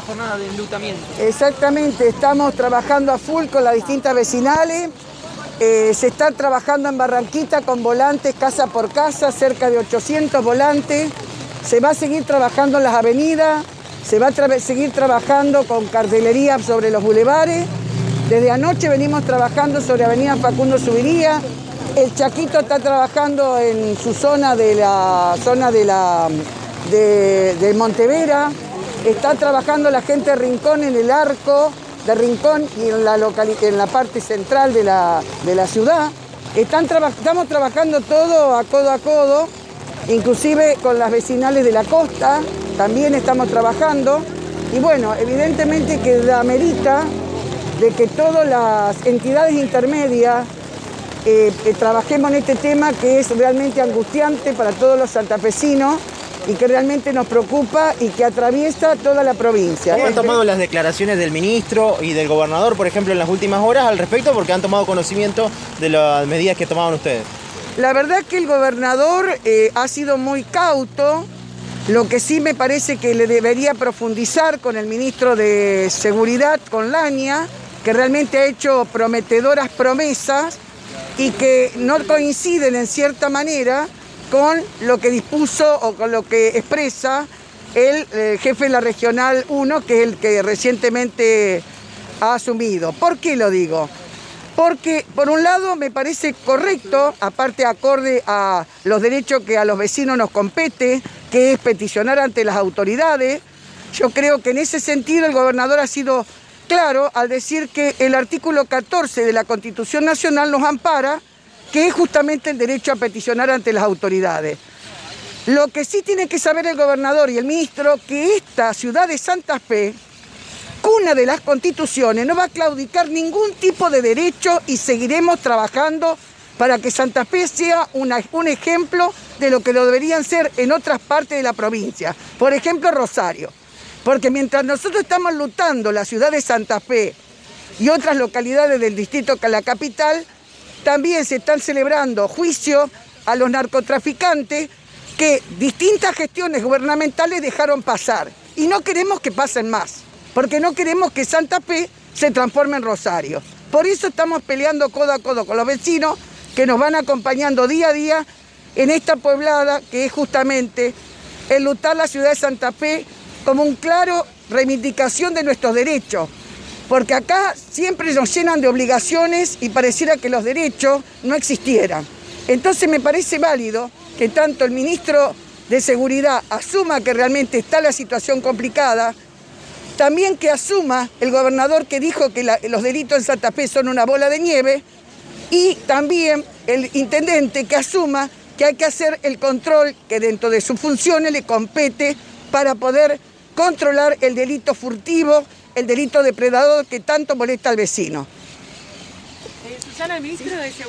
jornada de enlutamiento. Exactamente, estamos trabajando a full con las distintas vecinales. Eh, se está trabajando en Barranquita con volantes casa por casa, cerca de 800 volantes. Se va a seguir trabajando en las avenidas, se va a seguir trabajando con cartelería sobre los bulevares. Desde anoche venimos trabajando sobre Avenida Facundo Subiría. El Chaquito está trabajando en su zona de la zona de la de, Montevera. Está trabajando la gente de Rincón en el arco de Rincón y en la, en la parte central de la, de la ciudad. Están estamos trabajando todo a codo a codo, inclusive con las vecinales de la costa, también estamos trabajando. Y bueno, evidentemente que la merita de que todas las entidades intermedias eh, eh, trabajemos en este tema que es realmente angustiante para todos los santafesinos y que realmente nos preocupa y que atraviesa toda la provincia. ¿Cómo han tomado las declaraciones del ministro y del gobernador, por ejemplo, en las últimas horas al respecto? Porque han tomado conocimiento de las medidas que tomaban ustedes. La verdad que el gobernador eh, ha sido muy cauto, lo que sí me parece que le debería profundizar con el ministro de Seguridad, con Lania, que realmente ha hecho prometedoras promesas y que no coinciden en cierta manera con lo que dispuso o con lo que expresa el, eh, jefe de la Regional 1, que es el que recientemente ha asumido. ¿Por qué lo digo? Porque por un lado me parece correcto, aparte acorde a los derechos que a los vecinos nos compete, que es peticionar ante las autoridades. Yo creo que en ese sentido el gobernador ha sido claro al decir que el artículo 14 de la Constitución Nacional nos ampara que es justamente el derecho a peticionar ante las autoridades. Lo que sí tiene que saber el gobernador y el ministro, que esta ciudad de Santa Fe, cuna de las constituciones, no va a claudicar ningún tipo de derecho y seguiremos trabajando para que Santa Fe sea un ejemplo de lo que lo deberían ser en otras partes de la provincia. Por ejemplo, Rosario. Porque mientras nosotros estamos lutando la ciudad de Santa Fe y otras localidades del distrito la capital, también se están celebrando juicios a los narcotraficantes que distintas gestiones gubernamentales dejaron pasar. Y no queremos que pasen más, porque no queremos que Santa Fe se transforme en Rosario. Por eso estamos peleando codo a codo con los vecinos que nos van acompañando día a día en esta poblada que es justamente el lutar la ciudad de Santa Fe como un claro reivindicación de nuestros derechos, porque acá siempre nos llenan de obligaciones y pareciera que los derechos no existieran. Entonces me parece válido que tanto el ministro de Seguridad asuma que realmente está la situación complicada, también que asuma el gobernador que dijo que los delitos en Santa Fe son una bola de nieve, y también el intendente que asuma que hay que hacer el control que dentro de sus funciones le compete para poder controlar el delito furtivo el delito depredador que tanto molesta al vecino. Eh.